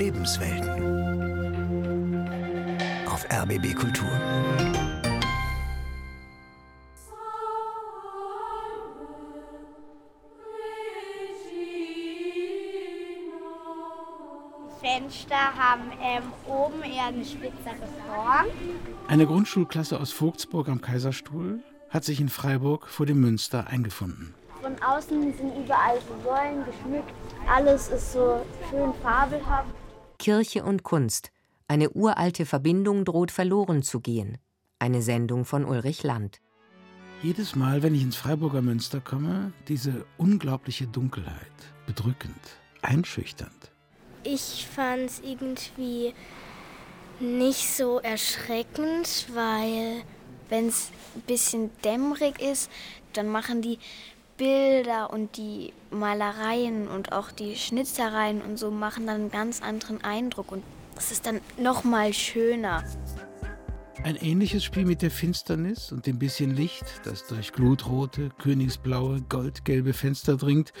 Lebenswelten. Auf RBB Kultur. Fenster haben ähm, oben eher eine spitzere Form. Eine Grundschulklasse aus Vogtsburg am Kaiserstuhl hat sich in Freiburg vor dem Münster eingefunden. Von außen sind überall so Säulen geschmückt. Alles ist so schön fabelhaft. Kirche und Kunst. Eine uralte Verbindung droht verloren zu gehen. Eine Sendung von Ulrich Land. Jedes Mal, wenn ich ins Freiburger Münster komme, diese unglaubliche Dunkelheit. Bedrückend, einschüchternd. Ich fand es irgendwie nicht so erschreckend, weil wenn es ein bisschen dämmerig ist, dann machen die Bilder und die Malereien und auch die Schnitzereien und so machen dann einen ganz anderen Eindruck und es ist dann noch mal schöner. Ein ähnliches Spiel mit der Finsternis und dem bisschen Licht, das durch glutrote, königsblaue, goldgelbe Fenster dringt,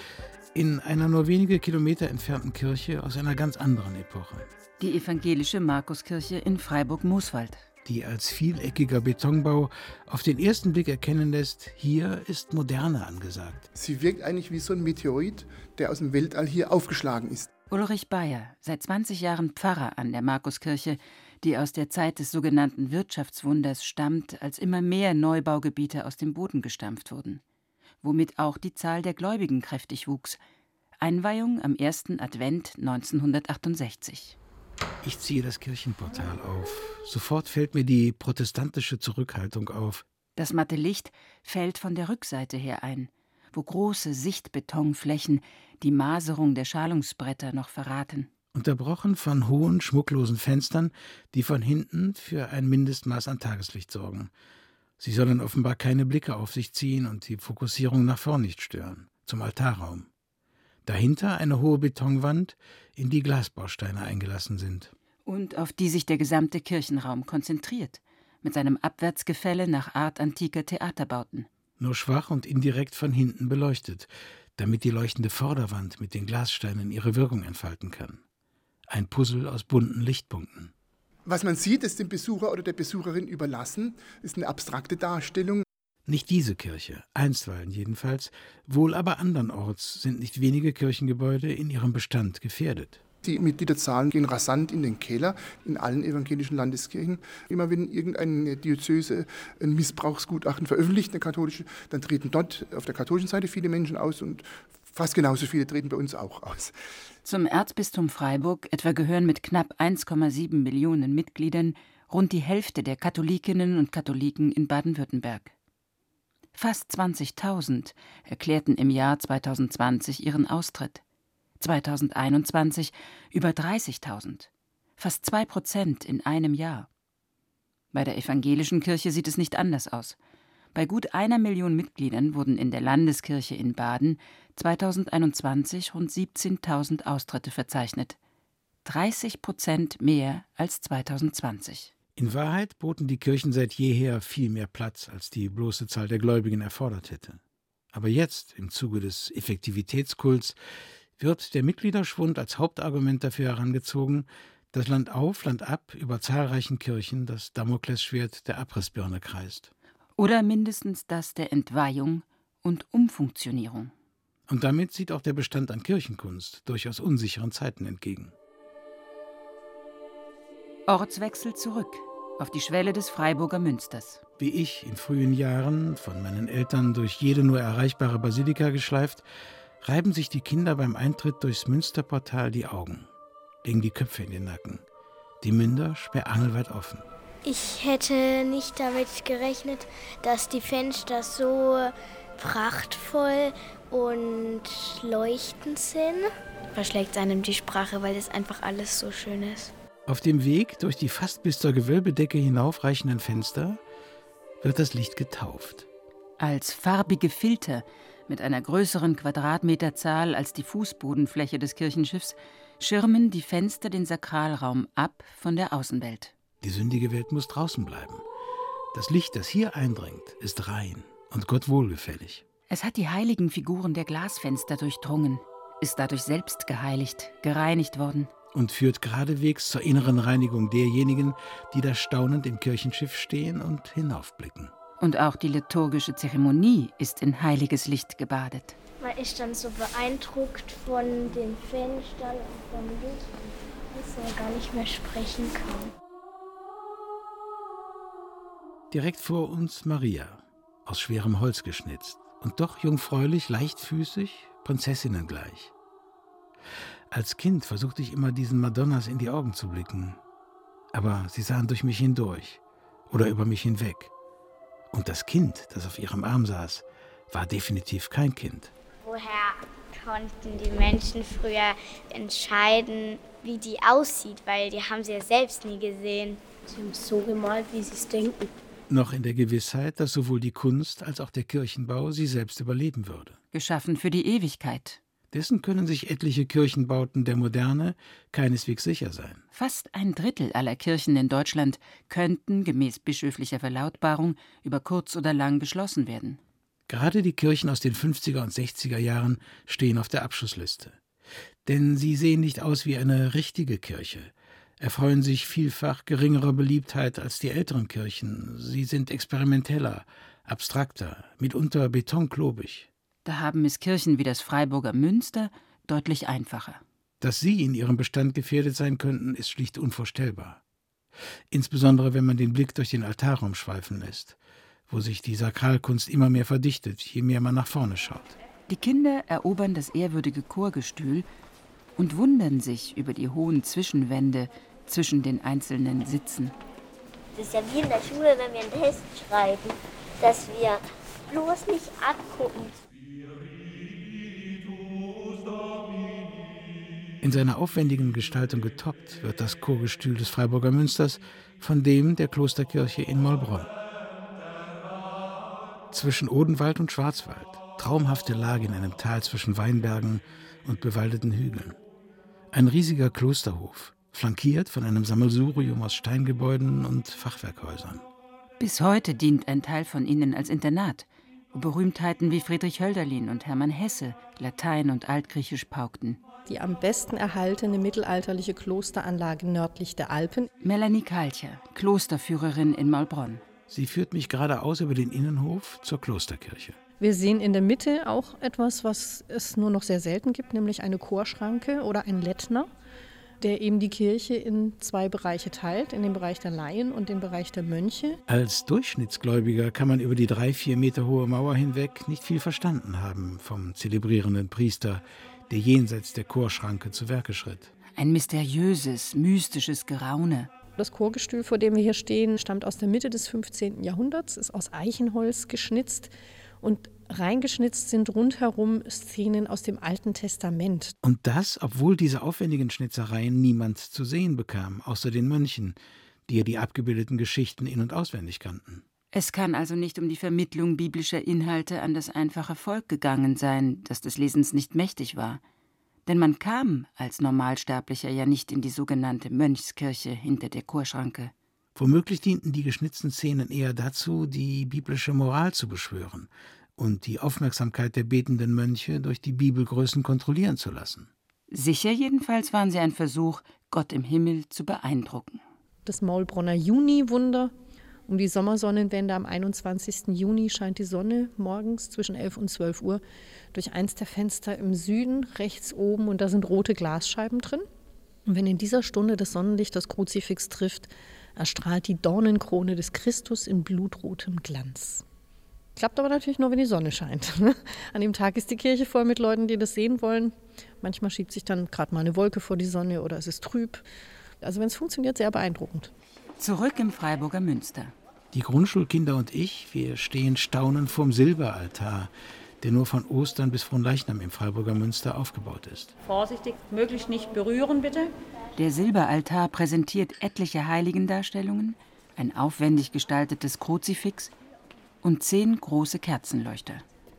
in einer nur wenige Kilometer entfernten Kirche aus einer ganz anderen Epoche. Die evangelische Markuskirche in Freiburg-Mooswald die als vieleckiger Betonbau auf den ersten Blick erkennen lässt, hier ist Moderne angesagt. Sie wirkt eigentlich wie so ein Meteorit, der aus dem Weltall hier aufgeschlagen ist. Ulrich Bayer, seit 20 Jahren Pfarrer an der Markuskirche, die aus der Zeit des sogenannten Wirtschaftswunders stammt, als immer mehr Neubaugebiete aus dem Boden gestampft wurden, womit auch die Zahl der Gläubigen kräftig wuchs. Einweihung am ersten Advent 1968. Ich ziehe das Kirchenportal auf. Sofort fällt mir die protestantische Zurückhaltung auf. Das matte Licht fällt von der Rückseite her ein, wo große Sichtbetonflächen die Maserung der Schalungsbretter noch verraten. Unterbrochen von hohen, schmucklosen Fenstern, die von hinten für ein Mindestmaß an Tageslicht sorgen. Sie sollen offenbar keine Blicke auf sich ziehen und die Fokussierung nach vorn nicht stören. Zum Altarraum. Dahinter eine hohe Betonwand, in die Glasbausteine eingelassen sind. Und auf die sich der gesamte Kirchenraum konzentriert, mit seinem Abwärtsgefälle nach Art antiker Theaterbauten. Nur schwach und indirekt von hinten beleuchtet, damit die leuchtende Vorderwand mit den Glassteinen ihre Wirkung entfalten kann. Ein Puzzle aus bunten Lichtpunkten. Was man sieht, ist dem Besucher oder der Besucherin überlassen, ist eine abstrakte Darstellung. Nicht diese Kirche, einstweilen jedenfalls, wohl aber andernorts sind nicht wenige Kirchengebäude in ihrem Bestand gefährdet. Die Mitgliederzahlen gehen rasant in den Keller in allen evangelischen Landeskirchen. Immer wenn irgendeine Diözese ein Missbrauchsgutachten veröffentlicht, eine katholische, dann treten dort auf der katholischen Seite viele Menschen aus und fast genauso viele treten bei uns auch aus. Zum Erzbistum Freiburg etwa gehören mit knapp 1,7 Millionen Mitgliedern rund die Hälfte der Katholikinnen und Katholiken in Baden-Württemberg. Fast 20.000 erklärten im Jahr 2020 ihren Austritt. 2021 über 30.000. Fast zwei Prozent in einem Jahr. Bei der evangelischen Kirche sieht es nicht anders aus. Bei gut einer Million Mitgliedern wurden in der Landeskirche in Baden 2021 rund 17.000 Austritte verzeichnet. 30 Prozent mehr als 2020. In Wahrheit boten die Kirchen seit jeher viel mehr Platz, als die bloße Zahl der Gläubigen erfordert hätte. Aber jetzt, im Zuge des Effektivitätskults, wird der Mitgliederschwund als Hauptargument dafür herangezogen, dass Land auf, Land ab über zahlreichen Kirchen das Damoklesschwert der Abrissbirne kreist. Oder mindestens das der Entweihung und Umfunktionierung. Und damit sieht auch der Bestand an Kirchenkunst durchaus unsicheren Zeiten entgegen. Ortswechsel zurück auf die Schwelle des Freiburger Münsters. Wie ich in frühen Jahren, von meinen Eltern durch jede nur erreichbare Basilika geschleift, reiben sich die Kinder beim Eintritt durchs Münsterportal die Augen, legen die Köpfe in den Nacken, die Münder sperrangelweit offen. Ich hätte nicht damit gerechnet, dass die Fenster so prachtvoll und leuchtend sind. Verschlägt einem die Sprache, weil es einfach alles so schön ist. Auf dem Weg durch die fast bis zur Gewölbedecke hinaufreichenden Fenster wird das Licht getauft. Als farbige Filter mit einer größeren Quadratmeterzahl als die Fußbodenfläche des Kirchenschiffs schirmen die Fenster den Sakralraum ab von der Außenwelt. Die sündige Welt muss draußen bleiben. Das Licht, das hier eindringt, ist rein und Gott wohlgefällig. Es hat die heiligen Figuren der Glasfenster durchdrungen, ist dadurch selbst geheiligt, gereinigt worden. Und führt geradewegs zur inneren Reinigung derjenigen, die da staunend im Kirchenschiff stehen und hinaufblicken. Und auch die liturgische Zeremonie ist in heiliges Licht gebadet. Man ist dann so beeindruckt von den Fenstern und vom Licht, dass man gar nicht mehr sprechen kann. Direkt vor uns Maria, aus schwerem Holz geschnitzt und doch jungfräulich, leichtfüßig, Prinzessinnen gleich. Als Kind versuchte ich immer, diesen Madonnas in die Augen zu blicken. Aber sie sahen durch mich hindurch oder über mich hinweg. Und das Kind, das auf ihrem Arm saß, war definitiv kein Kind. Woher konnten die Menschen früher entscheiden, wie die aussieht? Weil die haben sie ja selbst nie gesehen. Sie haben es so gemalt, wie sie es denken. Noch in der Gewissheit, dass sowohl die Kunst als auch der Kirchenbau sie selbst überleben würde. Geschaffen für die Ewigkeit. Dessen können sich etliche Kirchenbauten der Moderne keineswegs sicher sein. Fast ein Drittel aller Kirchen in Deutschland könnten gemäß bischöflicher Verlautbarung über kurz oder lang geschlossen werden. Gerade die Kirchen aus den 50er und 60er Jahren stehen auf der Abschussliste. Denn sie sehen nicht aus wie eine richtige Kirche, erfreuen sich vielfach geringerer Beliebtheit als die älteren Kirchen. Sie sind experimenteller, abstrakter, mitunter betonklobig. Da haben es Kirchen wie das Freiburger Münster deutlich einfacher. Dass sie in ihrem Bestand gefährdet sein könnten, ist schlicht unvorstellbar. Insbesondere wenn man den Blick durch den Altarraum schweifen lässt, wo sich die Sakralkunst immer mehr verdichtet, je mehr man nach vorne schaut. Die Kinder erobern das ehrwürdige Chorgestühl und wundern sich über die hohen Zwischenwände zwischen den einzelnen Sitzen. Das ist ja wie in der Schule, wenn wir einen Test schreiben, dass wir bloß nicht abgucken. In seiner aufwendigen Gestaltung getoppt wird das Chorgestühl des Freiburger Münsters von dem der Klosterkirche in Mollbronn. Zwischen Odenwald und Schwarzwald, traumhafte Lage in einem Tal zwischen Weinbergen und bewaldeten Hügeln. Ein riesiger Klosterhof, flankiert von einem Sammelsurium aus Steingebäuden und Fachwerkhäusern. Bis heute dient ein Teil von ihnen als Internat, wo Berühmtheiten wie Friedrich Hölderlin und Hermann Hesse Latein und Altgriechisch paukten. Die am besten erhaltene mittelalterliche Klosteranlage nördlich der Alpen. Melanie Kalcher, Klosterführerin in Maulbronn. Sie führt mich geradeaus über den Innenhof zur Klosterkirche. Wir sehen in der Mitte auch etwas, was es nur noch sehr selten gibt, nämlich eine Chorschranke oder ein Lettner, der eben die Kirche in zwei Bereiche teilt, in den Bereich der Laien und den Bereich der Mönche. Als Durchschnittsgläubiger kann man über die drei, vier Meter hohe Mauer hinweg nicht viel verstanden haben vom zelebrierenden Priester, der jenseits der Chorschranke zu Werke schritt. Ein mysteriöses, mystisches Geraune. Das Chorgestühl, vor dem wir hier stehen, stammt aus der Mitte des 15. Jahrhunderts, ist aus Eichenholz geschnitzt und reingeschnitzt sind rundherum Szenen aus dem Alten Testament. Und das, obwohl diese aufwendigen Schnitzereien niemand zu sehen bekam, außer den Mönchen, die ja die abgebildeten Geschichten in- und auswendig kannten. Es kann also nicht um die Vermittlung biblischer Inhalte an das einfache Volk gegangen sein, das des Lesens nicht mächtig war. Denn man kam als Normalsterblicher ja nicht in die sogenannte Mönchskirche hinter der Chorschranke. Womöglich dienten die geschnitzten Szenen eher dazu, die biblische Moral zu beschwören und die Aufmerksamkeit der betenden Mönche durch die Bibelgrößen kontrollieren zu lassen. Sicher jedenfalls waren sie ein Versuch, Gott im Himmel zu beeindrucken. Das Maulbronner Juni-Wunder. Um die Sommersonnenwende am 21. Juni scheint die Sonne morgens zwischen 11 und 12 Uhr durch eins der Fenster im Süden, rechts oben, und da sind rote Glasscheiben drin. Und wenn in dieser Stunde das Sonnenlicht das Kruzifix trifft, erstrahlt die Dornenkrone des Christus in blutrotem Glanz. Klappt aber natürlich nur, wenn die Sonne scheint. An dem Tag ist die Kirche voll mit Leuten, die das sehen wollen. Manchmal schiebt sich dann gerade mal eine Wolke vor die Sonne oder es ist trüb. Also wenn es funktioniert, sehr beeindruckend. Zurück im Freiburger Münster. Die Grundschulkinder und ich, wir stehen staunend vorm Silberaltar, der nur von Ostern bis Fronleichnam im Freiburger Münster aufgebaut ist. Vorsichtig, möglichst nicht berühren, bitte. Der Silberaltar präsentiert etliche Heiligendarstellungen, ein aufwendig gestaltetes Kruzifix und zehn große Kerzenleuchter.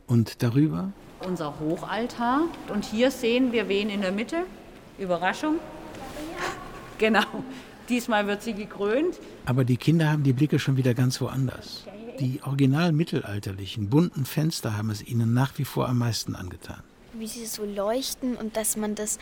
Und darüber? Unser Hochaltar. Und hier sehen wir wen in der Mitte. Überraschung. Genau. Diesmal wird sie gekrönt. Aber die Kinder haben die Blicke schon wieder ganz woanders. Die original mittelalterlichen, bunten Fenster haben es ihnen nach wie vor am meisten angetan. wie sie so leuchten und dass man das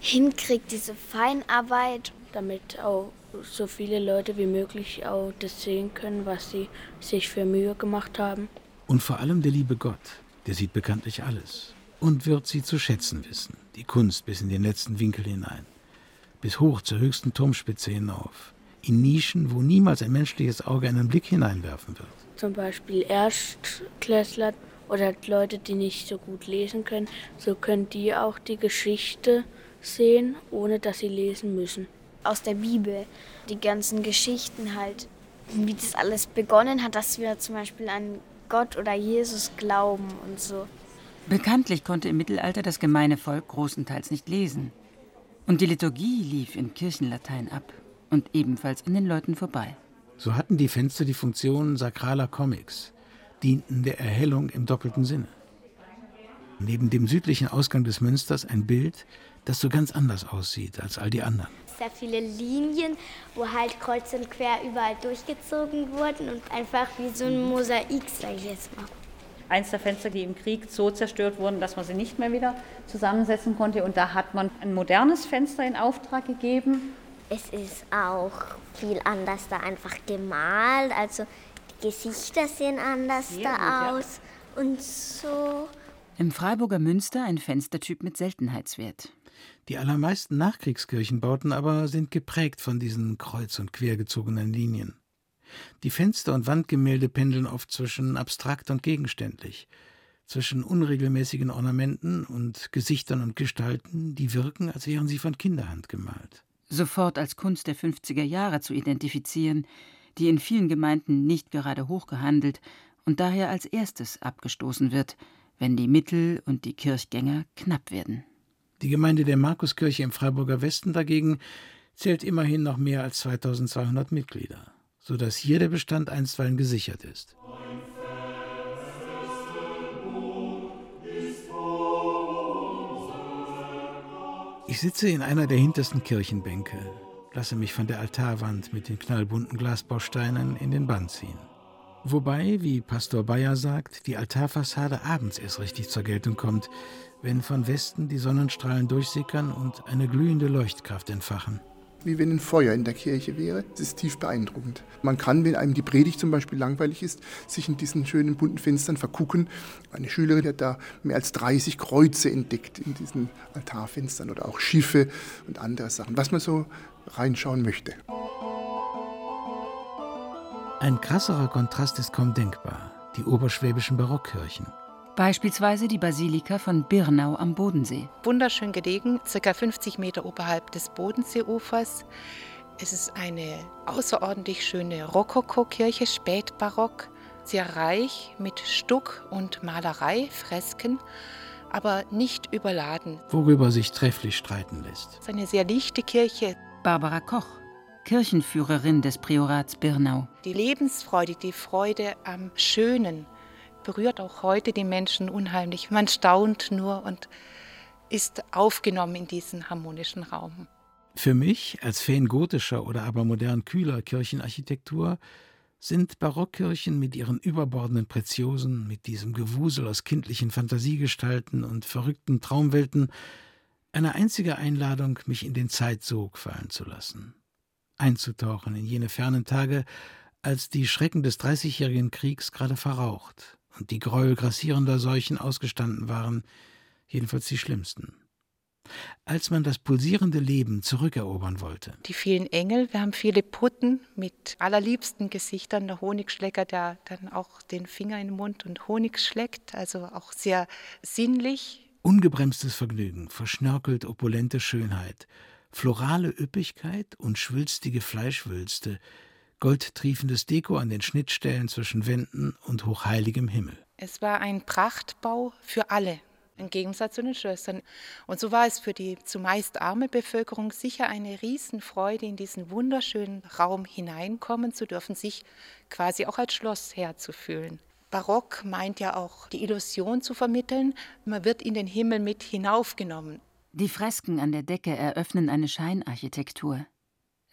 hinkriegt, diese Feinarbeit. Damit auch so viele Leute wie möglich auch das sehen können, was sie sich für Mühe gemacht haben. Und vor allem der liebe Gott, der sieht bekanntlich alles und wird sie zu schätzen wissen, die Kunst bis in den letzten Winkel hinein, bis hoch zur höchsten Turmspitze hinauf, in Nischen, wo niemals ein menschliches Auge einen Blick hineinwerfen wird. Zum Beispiel Erstklässler oder Leute, die nicht so gut lesen können, so können die auch die Geschichte sehen, ohne dass sie lesen müssen. Aus der Bibel, die ganzen Geschichten halt, wie das alles begonnen hat, dass wir zum Beispiel an Gott oder Jesus glauben und so. Bekanntlich konnte im Mittelalter das gemeine Volk großenteils nicht lesen. Und die Liturgie lief in Kirchenlatein ab und ebenfalls an den Leuten vorbei. So hatten die Fenster die Funktion sakraler Comics, dienten der Erhellung im doppelten Sinne. Neben dem südlichen Ausgang des Münsters ein Bild, das so ganz anders aussieht als all die anderen. Sehr viele Linien, wo halt kreuz und quer überall durchgezogen wurden und einfach wie so ein Mosaik, sag ich jetzt mal. Eins der Fenster, die im Krieg so zerstört wurden, dass man sie nicht mehr wieder zusammensetzen konnte. Und da hat man ein modernes Fenster in Auftrag gegeben. Es ist auch viel anders da einfach gemalt. Also die Gesichter sehen anders Sehr da gut, aus und so. Im Freiburger Münster ein Fenstertyp mit Seltenheitswert. Die allermeisten Nachkriegskirchenbauten aber sind geprägt von diesen kreuz- und quergezogenen Linien. Die Fenster und Wandgemälde pendeln oft zwischen abstrakt und gegenständlich, zwischen unregelmäßigen Ornamenten und Gesichtern und Gestalten, die wirken, als wären sie von Kinderhand gemalt. Sofort als Kunst der 50er Jahre zu identifizieren, die in vielen Gemeinden nicht gerade hochgehandelt und daher als erstes abgestoßen wird, wenn die Mittel und die Kirchgänger knapp werden. Die Gemeinde der Markuskirche im Freiburger Westen dagegen zählt immerhin noch mehr als 2200 Mitglieder, sodass hier der Bestand einstweilen gesichert ist. Ich sitze in einer der hintersten Kirchenbänke, lasse mich von der Altarwand mit den knallbunten Glasbausteinen in den Bann ziehen. Wobei, wie Pastor Bayer sagt, die Altarfassade abends erst richtig zur Geltung kommt, wenn von Westen die Sonnenstrahlen durchsickern und eine glühende Leuchtkraft entfachen. Wie wenn ein Feuer in der Kirche wäre. Es ist tief beeindruckend. Man kann, wenn einem die Predigt zum Beispiel langweilig ist, sich in diesen schönen bunten Fenstern vergucken. Eine Schülerin hat da mehr als 30 Kreuze entdeckt in diesen Altarfenstern oder auch Schiffe und andere Sachen, was man so reinschauen möchte. Ein krasserer Kontrast ist kaum denkbar. Die oberschwäbischen Barockkirchen. Beispielsweise die Basilika von Birnau am Bodensee. Wunderschön gelegen, ca. 50 Meter oberhalb des Bodenseeufers. Es ist eine außerordentlich schöne Rokokokirche, spätbarock, sehr reich mit Stuck und Malerei, Fresken, aber nicht überladen. Worüber sich trefflich streiten lässt. Es ist eine sehr lichte Kirche. Barbara Koch, Kirchenführerin des Priorats Birnau. Die Lebensfreude, die Freude am Schönen berührt auch heute die Menschen unheimlich. Man staunt nur und ist aufgenommen in diesen harmonischen Raum. Für mich, als Fan gotischer oder aber modern kühler Kirchenarchitektur, sind Barockkirchen mit ihren überbordenden Preziosen, mit diesem Gewusel aus kindlichen Fantasiegestalten und verrückten Traumwelten eine einzige Einladung, mich in den Zeitsog fallen zu lassen, einzutauchen in jene fernen Tage, als die Schrecken des Dreißigjährigen Kriegs gerade verraucht und die Gräuel grassierender Seuchen ausgestanden waren, jedenfalls die schlimmsten. Als man das pulsierende Leben zurückerobern wollte. Die vielen Engel, wir haben viele Putten mit allerliebsten Gesichtern. Der Honigschlecker, der dann auch den Finger in den Mund und Honig schleckt, also auch sehr sinnlich. Ungebremstes Vergnügen, verschnörkelt opulente Schönheit, florale Üppigkeit und schwülstige Fleischwülste, goldtriefendes Deko an den Schnittstellen zwischen Wänden und hochheiligem Himmel. Es war ein Prachtbau für alle, im Gegensatz zu den Schlössern. Und so war es für die zumeist arme Bevölkerung sicher eine Riesenfreude, in diesen wunderschönen Raum hineinkommen zu dürfen, sich quasi auch als Schlossherr zu fühlen. Barock meint ja auch, die Illusion zu vermitteln, man wird in den Himmel mit hinaufgenommen. Die Fresken an der Decke eröffnen eine Scheinarchitektur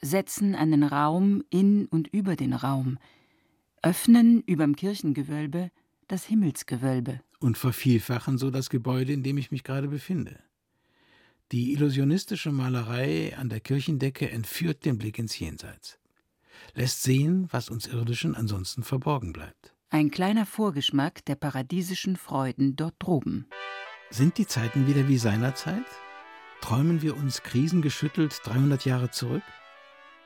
setzen einen Raum in und über den Raum, öffnen überm Kirchengewölbe das Himmelsgewölbe. und vervielfachen so das Gebäude, in dem ich mich gerade befinde. Die illusionistische Malerei an der Kirchendecke entführt den Blick ins Jenseits, lässt sehen, was uns Irdischen ansonsten verborgen bleibt. Ein kleiner Vorgeschmack der paradiesischen Freuden dort droben. Sind die Zeiten wieder wie seinerzeit? Träumen wir uns krisengeschüttelt 300 Jahre zurück?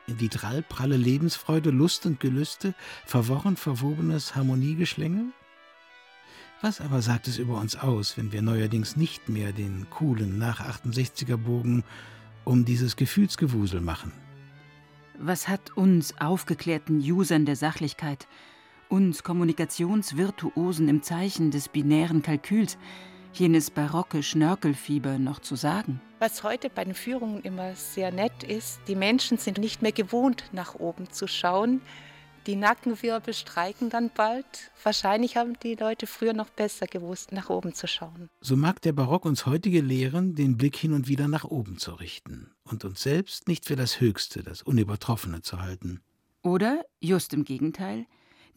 In die drallpralle Lebensfreude, Lust und Gelüste, verworren verwobenes Harmoniegeschlängel? Was aber sagt es über uns aus, wenn wir neuerdings nicht mehr den coolen nach 68er Bogen um dieses Gefühlsgewusel machen? Was hat uns aufgeklärten Usern der Sachlichkeit, uns Kommunikationsvirtuosen im Zeichen des binären Kalküls, jenes barocke Schnörkelfieber noch zu sagen? Was heute bei den Führungen immer sehr nett ist, die Menschen sind nicht mehr gewohnt, nach oben zu schauen. Die Nackenwirbel streiken dann bald. Wahrscheinlich haben die Leute früher noch besser gewusst, nach oben zu schauen. So mag der Barock uns heutige lehren, den Blick hin und wieder nach oben zu richten und uns selbst nicht für das Höchste, das Unübertroffene zu halten. Oder, just im Gegenteil,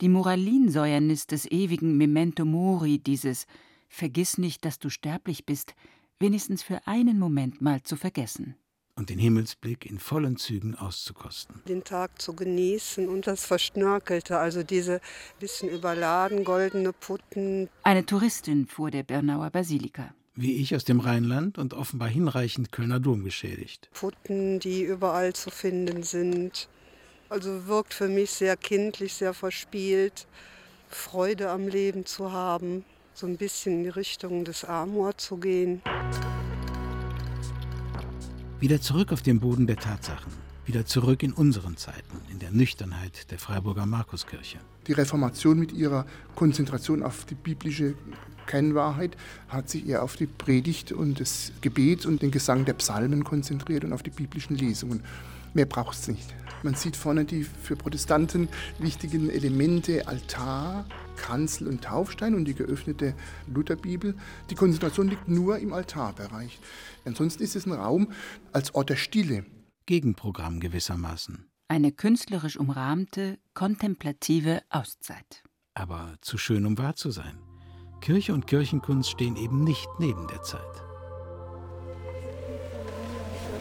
die Moralinsäuernis des ewigen Memento Mori, dieses Vergiss nicht, dass du sterblich bist, wenigstens für einen Moment mal zu vergessen. Und den Himmelsblick in vollen Zügen auszukosten. Den Tag zu genießen und das Verschnörkelte, also diese bisschen überladen goldene Putten. Eine Touristin vor der Bernauer Basilika. Wie ich aus dem Rheinland und offenbar hinreichend Kölner Dom geschädigt. Putten, die überall zu finden sind. Also wirkt für mich sehr kindlich, sehr verspielt. Freude am Leben zu haben, so ein bisschen in die Richtung des Amor zu gehen. Wieder zurück auf den Boden der Tatsachen. Wieder zurück in unseren Zeiten, in der Nüchternheit der Freiburger Markuskirche. Die Reformation mit ihrer Konzentration auf die biblische Kernwahrheit hat sich eher auf die Predigt und das Gebet und den Gesang der Psalmen konzentriert und auf die biblischen Lesungen. Mehr braucht es nicht. Man sieht vorne die für Protestanten wichtigen Elemente Altar, Kanzel und Taufstein und die geöffnete Lutherbibel. Die Konzentration liegt nur im Altarbereich. Ansonsten ist es ein Raum als Ort der Stille. Gegenprogramm gewissermaßen. Eine künstlerisch umrahmte, kontemplative Auszeit. Aber zu schön, um wahr zu sein. Kirche und Kirchenkunst stehen eben nicht neben der Zeit.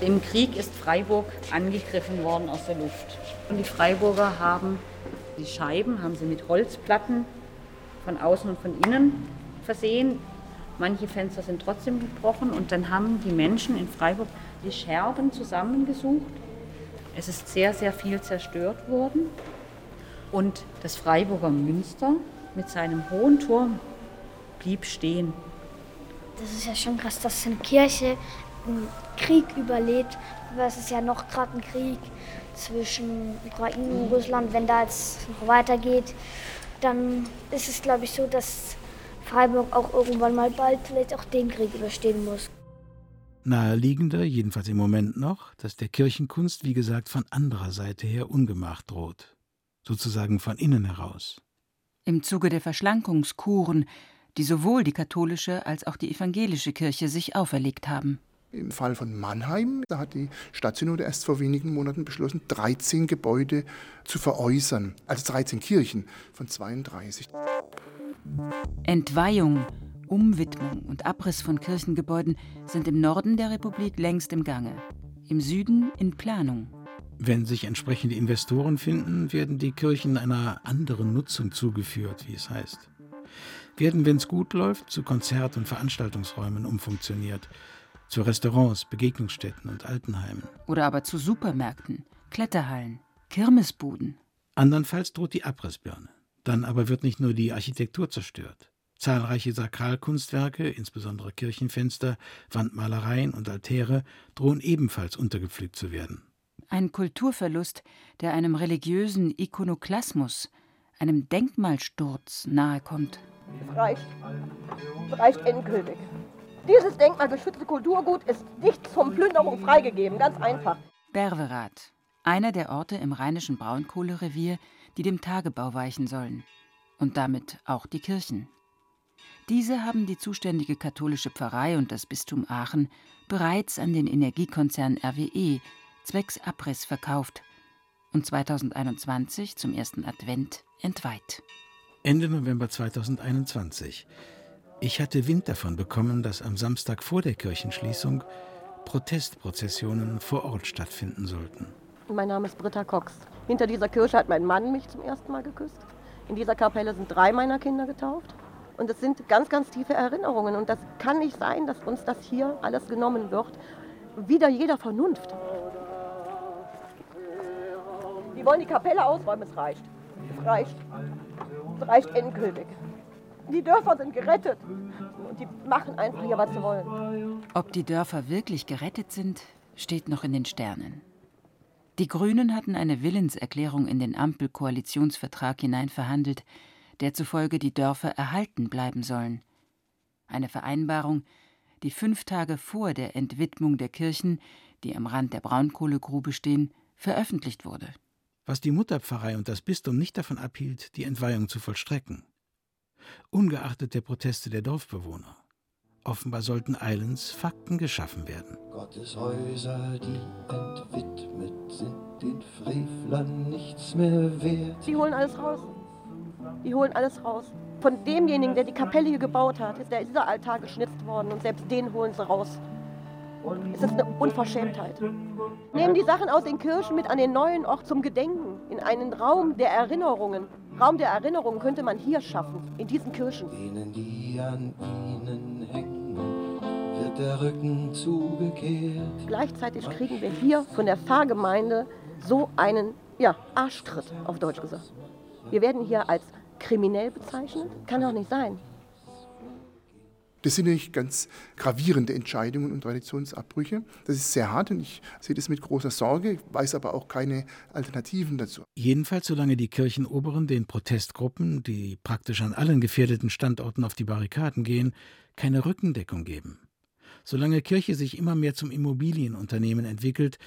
Im Krieg ist Freiburg angegriffen worden aus der Luft. Und die Freiburger haben die Scheiben haben sie mit Holzplatten von außen und von innen versehen. Manche Fenster sind trotzdem gebrochen und dann haben die Menschen in Freiburg die Scherben zusammengesucht. Es ist sehr, sehr viel zerstört worden. Und das Freiburger Münster mit seinem hohen Turm blieb stehen. Das ist ja schon krass, dass eine Kirche einen Krieg überlebt. Aber es ist ja noch gerade ein Krieg zwischen Ukraine und Russland. Wenn da jetzt noch weitergeht, dann ist es, glaube ich, so, dass Freiburg auch irgendwann mal bald vielleicht auch den Krieg überstehen muss. Naheliegender, jedenfalls im Moment noch, dass der Kirchenkunst, wie gesagt, von anderer Seite her Ungemach droht. Sozusagen von innen heraus. Im Zuge der Verschlankungskuren, die sowohl die katholische als auch die evangelische Kirche sich auferlegt haben. Im Fall von Mannheim, da hat die Stadtsynode erst vor wenigen Monaten beschlossen, 13 Gebäude zu veräußern. Also 13 Kirchen von 32. Entweihung, Umwidmung und Abriss von Kirchengebäuden sind im Norden der Republik längst im Gange, im Süden in Planung. Wenn sich entsprechende Investoren finden, werden die Kirchen einer anderen Nutzung zugeführt, wie es heißt. Werden, wenn es gut läuft, zu Konzert- und Veranstaltungsräumen umfunktioniert zu Restaurants, Begegnungsstätten und Altenheimen. Oder aber zu Supermärkten, Kletterhallen, Kirmesbuden. Andernfalls droht die Abrissbirne. Dann aber wird nicht nur die Architektur zerstört. Zahlreiche Sakralkunstwerke, insbesondere Kirchenfenster, Wandmalereien und Altäre, drohen ebenfalls untergepflügt zu werden. Ein Kulturverlust, der einem religiösen Ikonoklasmus, einem Denkmalsturz nahekommt. Es reicht. Es reicht endgültig. Dieses denkmalgeschützte Kulturgut ist nicht zum Plünderung freigegeben, ganz einfach. Berwerath, einer der Orte im rheinischen Braunkohlerevier, die dem Tagebau weichen sollen. Und damit auch die Kirchen. Diese haben die zuständige katholische Pfarrei und das Bistum Aachen bereits an den Energiekonzern RWE zwecks Abriss verkauft und 2021 zum ersten Advent entweiht. Ende November 2021. Ich hatte Wind davon bekommen, dass am Samstag vor der Kirchenschließung Protestprozessionen vor Ort stattfinden sollten. Mein Name ist Britta Cox. Hinter dieser Kirche hat mein Mann mich zum ersten Mal geküsst. In dieser Kapelle sind drei meiner Kinder getauft. Und es sind ganz, ganz tiefe Erinnerungen. Und das kann nicht sein, dass uns das hier alles genommen wird. Wieder jeder Vernunft. Die wollen die Kapelle ausräumen, es reicht. Es reicht. Es reicht endgültig. Die Dörfer sind gerettet. Und die machen einfach hier, was sie wollen. Ob die Dörfer wirklich gerettet sind, steht noch in den Sternen. Die Grünen hatten eine Willenserklärung in den Ampelkoalitionsvertrag hinein verhandelt, der zufolge die Dörfer erhalten bleiben sollen. Eine Vereinbarung, die fünf Tage vor der Entwidmung der Kirchen, die am Rand der Braunkohlegrube stehen, veröffentlicht wurde. Was die Mutterpfarrei und das Bistum nicht davon abhielt, die Entweihung zu vollstrecken. Ungeachtet der Proteste der Dorfbewohner. Offenbar sollten Islands Fakten geschaffen werden. Gottes Häuser, die entwidmet sind, den Frevlern nichts mehr wert. Sie holen alles raus. Die holen alles raus. Von demjenigen, der die Kapelle hier gebaut hat, ist der dieser Altar geschnitzt worden und selbst den holen sie raus. Es ist eine Unverschämtheit. Nehmen die Sachen aus den Kirchen mit an den neuen Ort zum Gedenken, in einen Raum der Erinnerungen. Raum der Erinnerungen könnte man hier schaffen, in diesen Kirchen. Denen, die an ihnen hängen, wird der Rücken zugekehrt. Gleichzeitig kriegen wir hier von der Pfarrgemeinde so einen ja, Arschtritt, auf Deutsch gesagt. Wir werden hier als kriminell bezeichnet. Kann doch nicht sein. Das sind natürlich ganz gravierende Entscheidungen und Traditionsabbrüche. Das ist sehr hart und ich sehe das mit großer Sorge, weiß aber auch keine Alternativen dazu. Jedenfalls solange die Kirchenoberen den Protestgruppen, die praktisch an allen gefährdeten Standorten auf die Barrikaden gehen, keine Rückendeckung geben. Solange Kirche sich immer mehr zum Immobilienunternehmen entwickelt,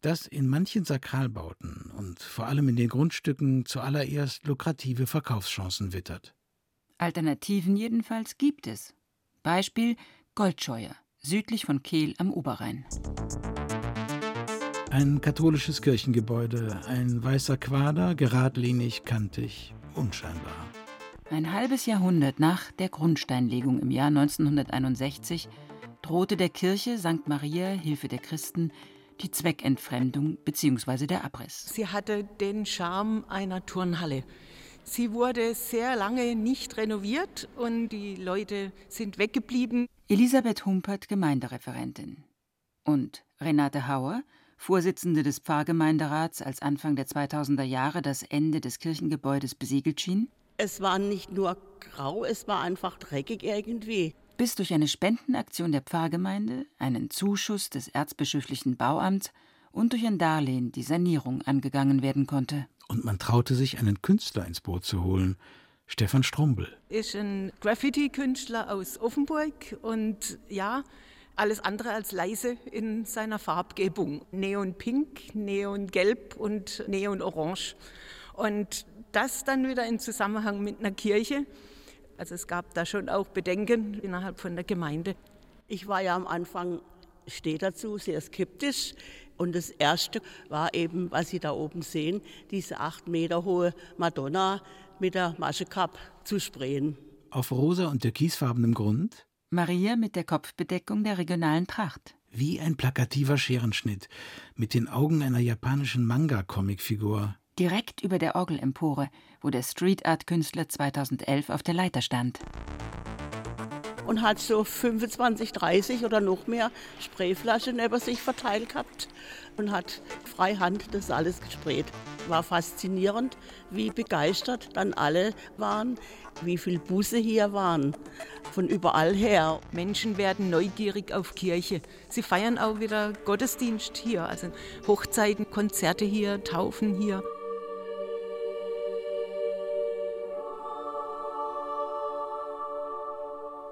das in manchen Sakralbauten und vor allem in den Grundstücken zuallererst lukrative Verkaufschancen wittert. Alternativen jedenfalls gibt es. Beispiel Goldscheuer, südlich von Kehl am Oberrhein. Ein katholisches Kirchengebäude, ein weißer Quader, geradlinig, kantig, unscheinbar. Ein halbes Jahrhundert nach der Grundsteinlegung im Jahr 1961 drohte der Kirche St. Maria Hilfe der Christen die Zweckentfremdung bzw. der Abriss. Sie hatte den Charme einer Turnhalle. Sie wurde sehr lange nicht renoviert und die Leute sind weggeblieben. Elisabeth Humpert, Gemeindereferentin. Und Renate Hauer, Vorsitzende des Pfarrgemeinderats, als Anfang der 2000er Jahre das Ende des Kirchengebäudes besiegelt schien. Es war nicht nur grau, es war einfach dreckig irgendwie. Bis durch eine Spendenaktion der Pfarrgemeinde, einen Zuschuss des erzbischöflichen Bauamts und durch ein Darlehen die Sanierung angegangen werden konnte. Und man traute sich, einen Künstler ins Boot zu holen. Stefan Strumbel. Ist ein Graffiti-Künstler aus Offenburg und ja, alles andere als leise in seiner Farbgebung. Neonpink, Neongelb und Neonorange. Und das dann wieder in Zusammenhang mit einer Kirche. Also es gab da schon auch Bedenken innerhalb von der Gemeinde. Ich war ja am Anfang, stehe dazu, sehr skeptisch. Und das Erste war eben, was Sie da oben sehen, diese acht Meter hohe Madonna mit der Maschekap zu sprayen. Auf rosa und türkisfarbenem Grund? Maria mit der Kopfbedeckung der regionalen Tracht. Wie ein plakativer Scherenschnitt mit den Augen einer japanischen Manga-Comicfigur. Direkt über der Orgelempore, wo der Street Art Künstler 2011 auf der Leiter stand und hat so 25, 30 oder noch mehr Sprayflaschen über sich verteilt gehabt und hat freihand das alles gesprayt. War faszinierend, wie begeistert dann alle waren, wie viele Busse hier waren, von überall her. Menschen werden neugierig auf Kirche. Sie feiern auch wieder Gottesdienst hier, also Hochzeiten, Konzerte hier, Taufen hier.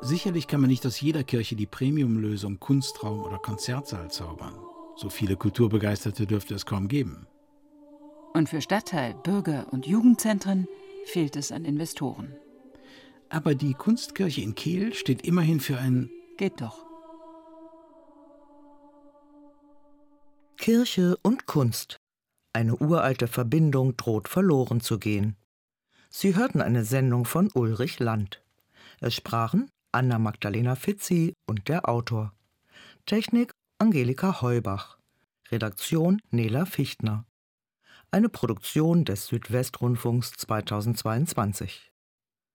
Sicherlich kann man nicht aus jeder Kirche die Premiumlösung Kunstraum oder Konzertsaal zaubern. So viele Kulturbegeisterte dürfte es kaum geben. Und für Stadtteil, Bürger und Jugendzentren fehlt es an Investoren. Aber die Kunstkirche in Kehl steht immerhin für ein Geht doch. Kirche und Kunst. Eine uralte Verbindung droht verloren zu gehen. Sie hörten eine Sendung von Ulrich Land. Es sprachen Anna Magdalena Fitzi und der Autor. Technik Angelika Heubach. Redaktion Nela Fichtner. Eine Produktion des Südwestrundfunks 2022.